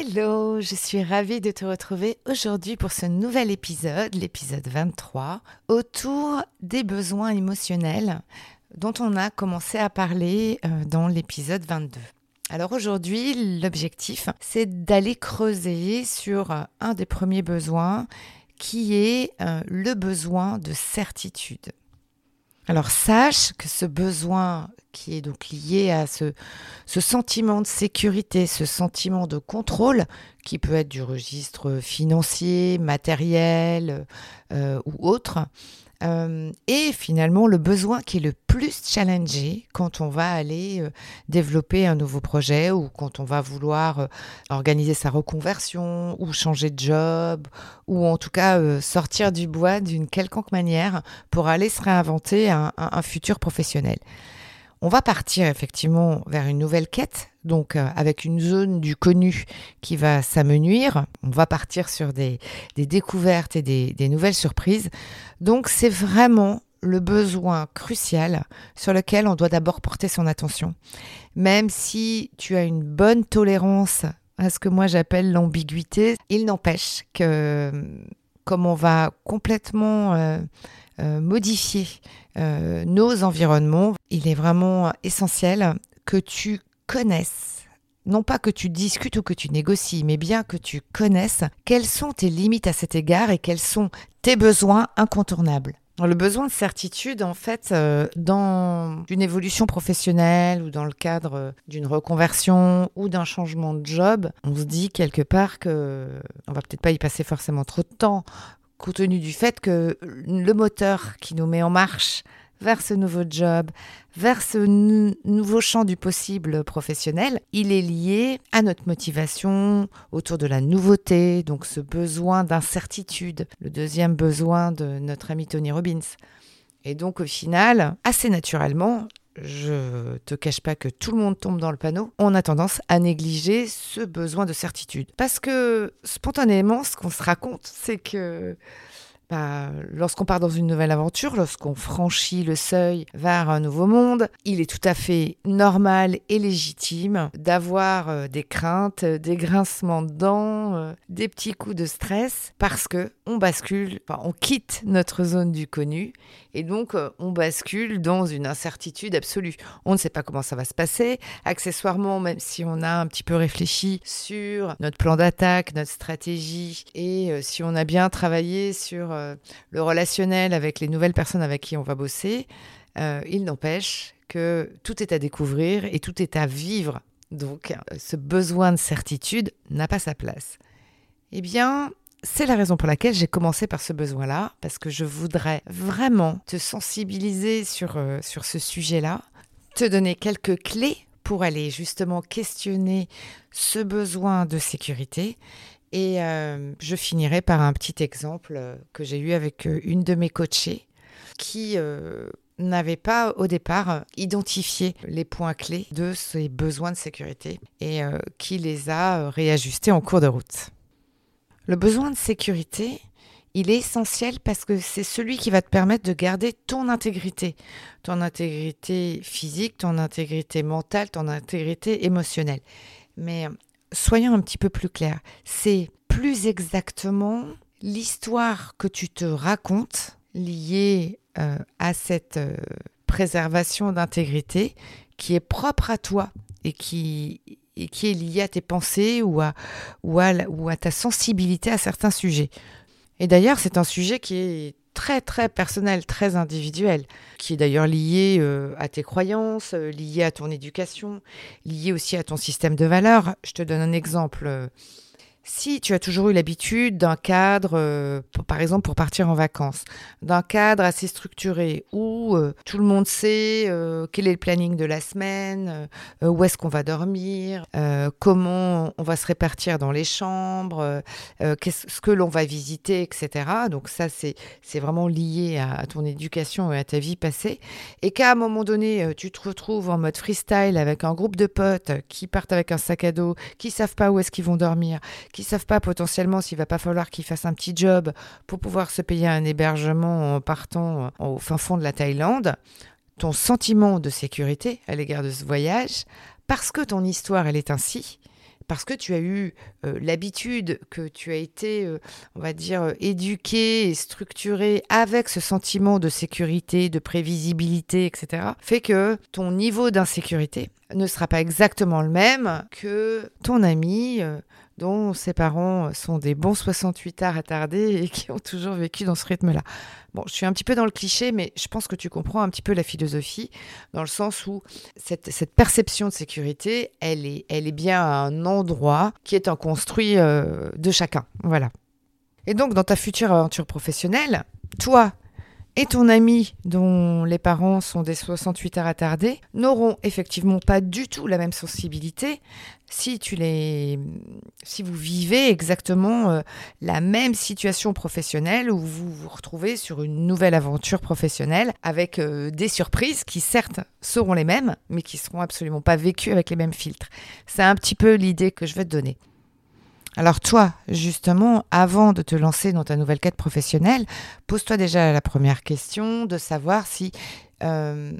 Hello, je suis ravie de te retrouver aujourd'hui pour ce nouvel épisode, l'épisode 23, autour des besoins émotionnels dont on a commencé à parler euh, dans l'épisode 22. Alors aujourd'hui, l'objectif, c'est d'aller creuser sur euh, un des premiers besoins qui est euh, le besoin de certitude. Alors sache que ce besoin qui est donc lié à ce, sentiment de sécurité, ce sentiment de contrôle, qui peut être du registre financier, matériel euh, ou autre, euh, et finalement le besoin qui est le plus challengé quand on va aller euh, développer un nouveau projet ou quand on va vouloir euh, organiser sa reconversion ou changer de job ou en tout cas sortir du bois d'une quelconque manière pour aller se réinventer un futur professionnel. On va partir effectivement vers une nouvelle quête, donc euh, avec une zone du connu qui va s'amenuire. On va partir sur des, découvertes et des, nouvelles surprises. Donc c'est vraiment le besoin crucial sur lequel on doit d'abord porter son attention. Même si tu as une bonne tolérance à ce que moi j'appelle l'ambiguïté, il n'empêche que comme on va complètement euh, euh, modifier euh, nos environnements, il est vraiment essentiel que tu connaisses non pas que tu discutes ou que tu négocies, mais bien que tu connaisses quelles sont tes limites à cet égard et quels sont tes besoins incontournables. Le besoin de certitude, en fait, euh, dans une évolution professionnelle ou dans le cadre d'une reconversion ou d'un changement de job, on se dit quelque part que on va peut-être pas y passer forcément trop de temps, compte tenu du fait que le moteur qui nous met en marche vers ce nouveau job, vers ce nouveau champ du possible professionnel, il est lié à notre motivation autour de la nouveauté, donc ce besoin d'incertitude, le deuxième besoin de notre ami Tony Robbins. Et donc au final, assez naturellement, je te cache pas que tout le monde tombe dans le panneau, on a tendance à négliger ce besoin de certitude. Parce que spontanément, ce qu'on se raconte, c'est que bah, lorsqu'on part dans une nouvelle aventure, lorsqu'on franchit le seuil vers un nouveau monde, il est tout à fait normal et légitime d'avoir euh, des craintes, des grincements de dents, euh, des petits coups de stress parce que on bascule, on quitte notre zone du connu et donc euh, on bascule dans une incertitude absolue. On ne sait pas comment ça va se passer. Accessoirement, même si on a un petit peu réfléchi sur notre plan d'attaque, notre stratégie et si on a bien travaillé sur euh, le relationnel avec les nouvelles personnes avec qui on va bosser, euh, il n'empêche que tout est à découvrir et tout est à vivre. Donc euh, ce besoin de certitude n'a pas sa place. Eh bien, c'est la raison pour laquelle j'ai commencé par ce besoin-là, parce que je voudrais vraiment te sensibiliser sur, sur ce sujet-là, te donner quelques clés pour aller justement questionner ce besoin de sécurité et euh, je finirai par un petit exemple euh, que j'ai eu avec euh, une de mes coachées qui n'avait pas au départ identifié les points clés de ses besoins de sécurité et qui les a réajustés en cours de route. Le besoin de sécurité, il est essentiel parce que c'est celui qui va te permettre de garder ton intégrité, ton intégrité physique, ton intégrité mentale, ton intégrité émotionnelle. Mais soyons un petit peu plus clairs. C'est plus exactement l'histoire que tu te racontes liée euh, à cette euh, préservation d'intégrité qui est propre à toi et qui, qui est liée à tes pensées ou à, ou, ou à ta sensibilité à certains sujets. Et d'ailleurs, c'est un sujet qui est très très personnel, très individuel, qui est d'ailleurs lié euh, à tes croyances, euh, lié à ton éducation, lié aussi à ton système de valeurs. Je te donne un exemple. Si tu as toujours eu l'habitude d'un cadre, euh, par exemple pour partir en vacances, d'un cadre assez structuré où euh, tout le monde sait euh, quel est le planning de la semaine, où est-ce qu'on va dormir, comment on va se répartir dans les chambres, qu'est-ce que l'on va visiter, etc. Donc ça, c'est, vraiment lié à, ton éducation et à ta vie passée. Et qu'à un moment donné, tu te retrouves en mode freestyle avec un groupe de potes qui partent avec un sac à dos, qui savent pas où est-ce qu'ils vont dormir, savent pas potentiellement s'il va pas falloir qu'ils fassent un petit job pour pouvoir se payer un hébergement en partant au fin fond de la Thaïlande, ton sentiment de sécurité à l'égard de ce voyage, parce que ton histoire elle est ainsi, parce que tu as eu euh, l'habitude, que tu as été, euh, on va dire, éduqué et structuré avec ce sentiment de sécurité, de prévisibilité, etc., fait que ton niveau d'insécurité ne sera pas exactement le même que ton ami euh, dont ses parents sont des bons 68 arts attardés et qui ont toujours vécu dans ce rythme-là. Bon, je suis un petit peu dans le cliché, mais je pense que tu comprends un petit peu la philosophie, dans le sens où cette, perception de sécurité, elle est, bien un endroit qui est un construit euh, de chacun. Voilà. Et donc, dans ta future aventure professionnelle, toi, et ton ami, dont les parents sont des 68 heures attardés, n'auront effectivement pas du tout la même sensibilité si tu les, si vous vivez exactement euh, la même situation professionnelle où vous vous retrouvez sur une nouvelle aventure professionnelle avec euh, des surprises qui certes seront les mêmes, mais qui seront absolument pas vécues avec les mêmes filtres. C'est un petit peu l'idée que je vais te donner. Alors toi, justement, avant de te lancer dans ta nouvelle quête professionnelle, pose-toi déjà la première question de savoir si euh,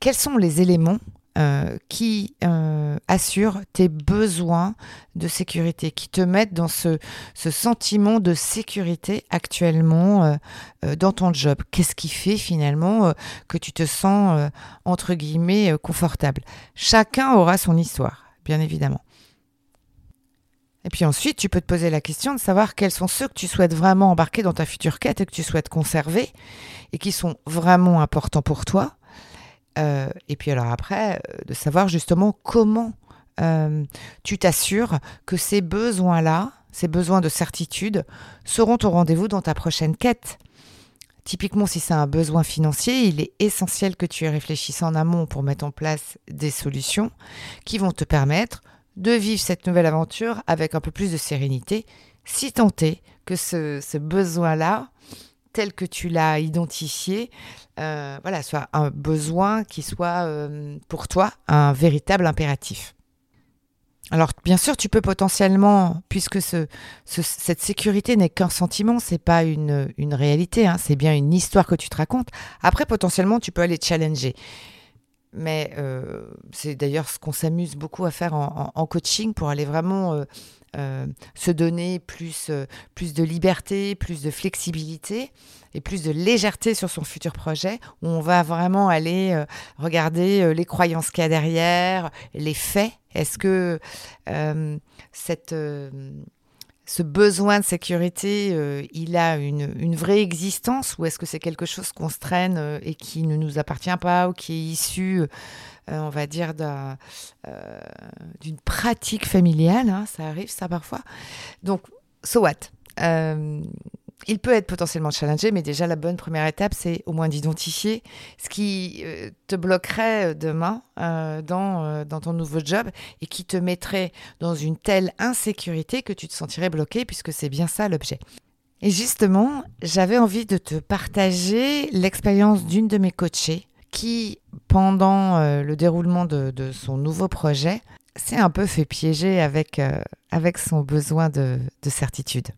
quels sont les éléments euh, qui euh, assurent tes besoins de sécurité, qui te mettent dans ce, sentiment de sécurité actuellement dans ton job? Qu'est-ce qui fait finalement que tu te sens, entre guillemets, confortable? Chacun aura son histoire, bien évidemment. Et puis ensuite, tu peux te poser la question de savoir quels sont ceux que tu souhaites vraiment embarquer dans ta future quête et que tu souhaites conserver et qui sont vraiment importants pour toi. Euh, et puis alors après, euh, de savoir justement comment euh, tu t'assures que ces besoins-là, ces besoins de certitude, seront au rendez-vous dans ta prochaine quête. Typiquement, si c'est un besoin financier, il est essentiel que tu y réfléchisses en amont pour mettre en place des solutions qui vont te permettre de vivre cette nouvelle aventure avec un peu plus de sérénité, si tant est que ce, besoin-là, tel que tu l'as identifié, euh, voilà, soit un besoin qui soit euh, pour toi un véritable impératif. Alors bien sûr, tu peux potentiellement, puisque ce, cette sécurité n'est qu'un sentiment, c'est pas une, une réalité, hein, c'est bien une histoire que tu te racontes. Après, potentiellement, tu peux aller challenger. Mais euh, c'est d'ailleurs ce qu'on s'amuse beaucoup à faire en, coaching pour aller vraiment euh, euh, se donner plus, plus de liberté, plus de flexibilité et plus de légèreté sur son futur projet, où on va vraiment aller regarder les croyances qu'il y a derrière, les faits. Est-ce que cette ce besoin de sécurité, euh, il a une, vraie existence ou est-ce que c'est quelque chose qu'on se traîne euh, et qui ne nous appartient pas ou qui est issu, euh, on va dire, d'une pratique familiale hein, Ça arrive, ça parfois. Donc, so what? Il peut être potentiellement challengé, mais déjà la bonne première étape, c'est au moins d'identifier ce qui euh, te bloquerait euh, demain euh, dans, dans ton nouveau job et qui te mettrait dans une telle insécurité que tu te sentirais bloqué, puisque c'est bien ça l'objet. Et justement, j'avais envie de te partager l'expérience d'une de mes coachées qui, pendant le déroulement de, son nouveau projet, s'est un peu fait piéger avec, avec son besoin de certitude.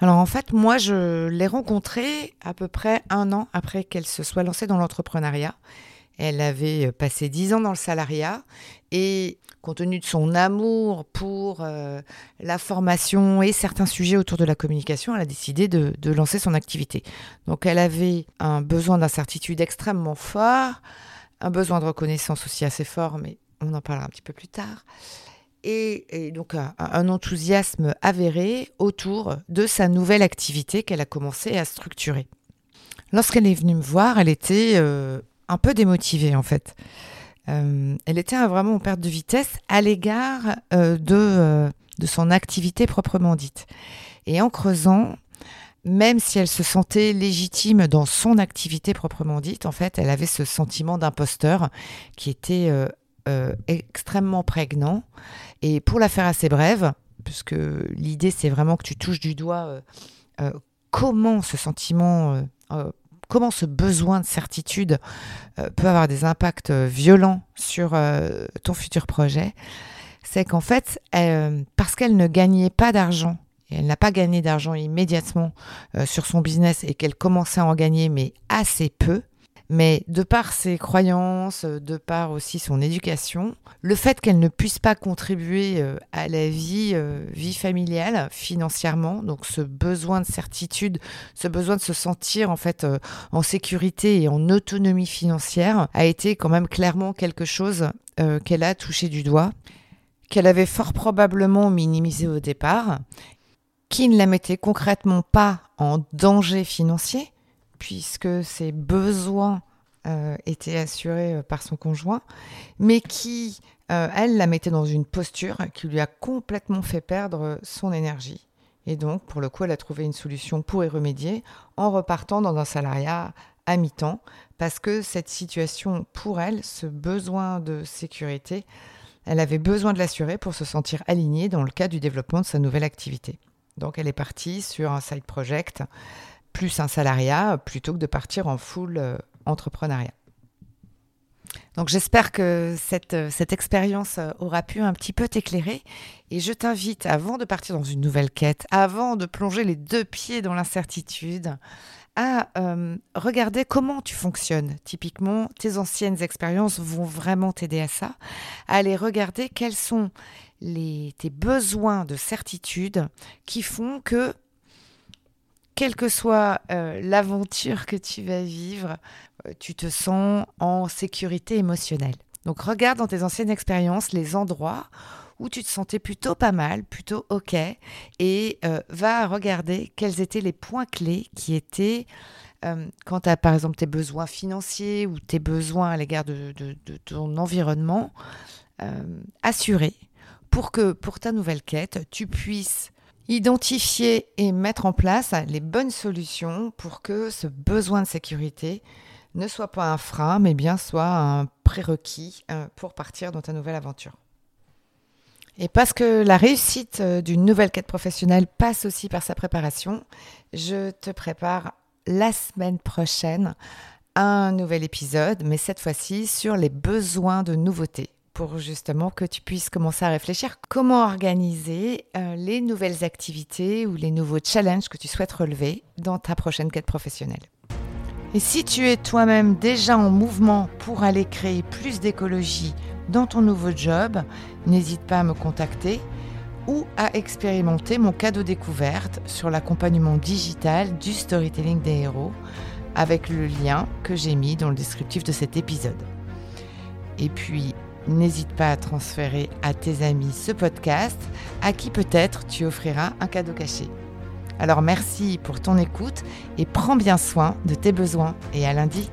Alors en fait, moi, je l'ai rencontrée à peu près un an après qu'elle se soit lancée dans l'entrepreneuriat. Elle avait euh, passé dix ans dans le salariat et compte tenu de son amour pour euh, la formation et certains sujets autour de la communication, elle a décidé de, de lancer son activité. Donc elle avait un besoin d'incertitude extrêmement fort, un besoin de reconnaissance aussi assez fort, mais on en parlera un petit peu plus tard. Et, donc un, enthousiasme avéré autour de sa nouvelle activité qu'elle a commencé à structurer. Lorsqu'elle est venue me voir, elle était euh, un peu démotivée en fait. Euh, elle était vraiment en perte de vitesse à l'égard euh, de, de son activité proprement dite. Et en creusant, même si elle se sentait légitime dans son activité proprement dite, en fait, elle avait ce sentiment d'imposteur qui était extrêmement prégnant. Et pour la faire assez brève, puisque l'idée c'est vraiment que tu touches du doigt euh, euh, comment ce sentiment, euh, comment ce besoin de certitude peut avoir des impacts violents sur ton futur projet, c'est qu'en fait, parce qu'elle ne gagnait pas d'argent, elle n'a pas gagné d'argent immédiatement sur son business et qu'elle commençait à en gagner, mais assez peu, mais de par ses croyances, de par aussi son éducation, le fait qu'elle ne puisse pas contribuer euh, à la vie, euh, vie familiale financièrement, donc ce besoin de certitude, ce besoin de se sentir en fait euh, en sécurité et en autonomie financière, a été quand même clairement quelque chose qu'elle a touché du doigt, qu'elle avait fort probablement minimisé au départ, qui ne la mettait concrètement pas en danger financier, puisque ses besoins euh, étaient assurés euh, par son conjoint, mais qui, euh, elle, la mettait dans une posture qui lui a complètement fait perdre son énergie. Et donc, pour le coup, elle a trouvé une solution pour y remédier en repartant dans un salariat à mi-temps, parce que cette situation, pour elle, ce besoin de sécurité, elle avait besoin de l'assurer pour se sentir alignée dans le cadre du développement de sa nouvelle activité. Donc, elle est partie sur un side project plus un salariat plutôt que de partir en full euh, entrepreneuriat. Donc j'espère que cette, euh, cette expérience euh, aura pu un petit peu t'éclairer et je t'invite, avant de partir dans une nouvelle quête, avant de plonger les deux pieds dans l'incertitude, à regarder comment tu fonctionnes. Typiquement, tes anciennes expériences vont vraiment t'aider à ça, à aller regarder quels sont les, tes besoins de certitude qui font que quelle que soit euh, l'aventure que tu vas vivre, euh, tu te sens en sécurité émotionnelle. Donc regarde dans tes anciennes expériences les endroits où tu te sentais plutôt pas mal, plutôt OK, et euh, va regarder quels étaient les points clés qui étaient, quand tu as par exemple tes besoins financiers ou tes besoins à l'égard de, ton environnement, assurés pour que pour ta nouvelle quête, tu puisses Identifier et mettre en place les bonnes solutions pour que ce besoin de sécurité ne soit pas un frein, mais bien soit un prérequis euh, pour partir dans ta nouvelle aventure. Et parce que la réussite euh, d'une nouvelle quête professionnelle passe aussi par sa préparation, je te prépare la semaine prochaine un nouvel épisode, mais cette fois-ci sur les besoins de nouveautés pour justement que tu puisses commencer à réfléchir comment organiser euh, les nouvelles activités ou les nouveaux challenges que tu souhaites relever dans ta prochaine quête professionnelle. Et si tu es toi-même déjà en mouvement pour aller créer plus d'écologie dans ton nouveau job, n'hésite pas à me contacter ou à expérimenter mon cadeau découverte sur l'accompagnement digital du storytelling des héros avec le lien que j'ai mis dans le descriptif de cet épisode. Et puis, N'hésite pas à transférer à tes amis ce podcast, à qui peut-être tu offriras un cadeau caché. Alors merci pour ton écoute et prends bien soin de tes besoins et à lundi.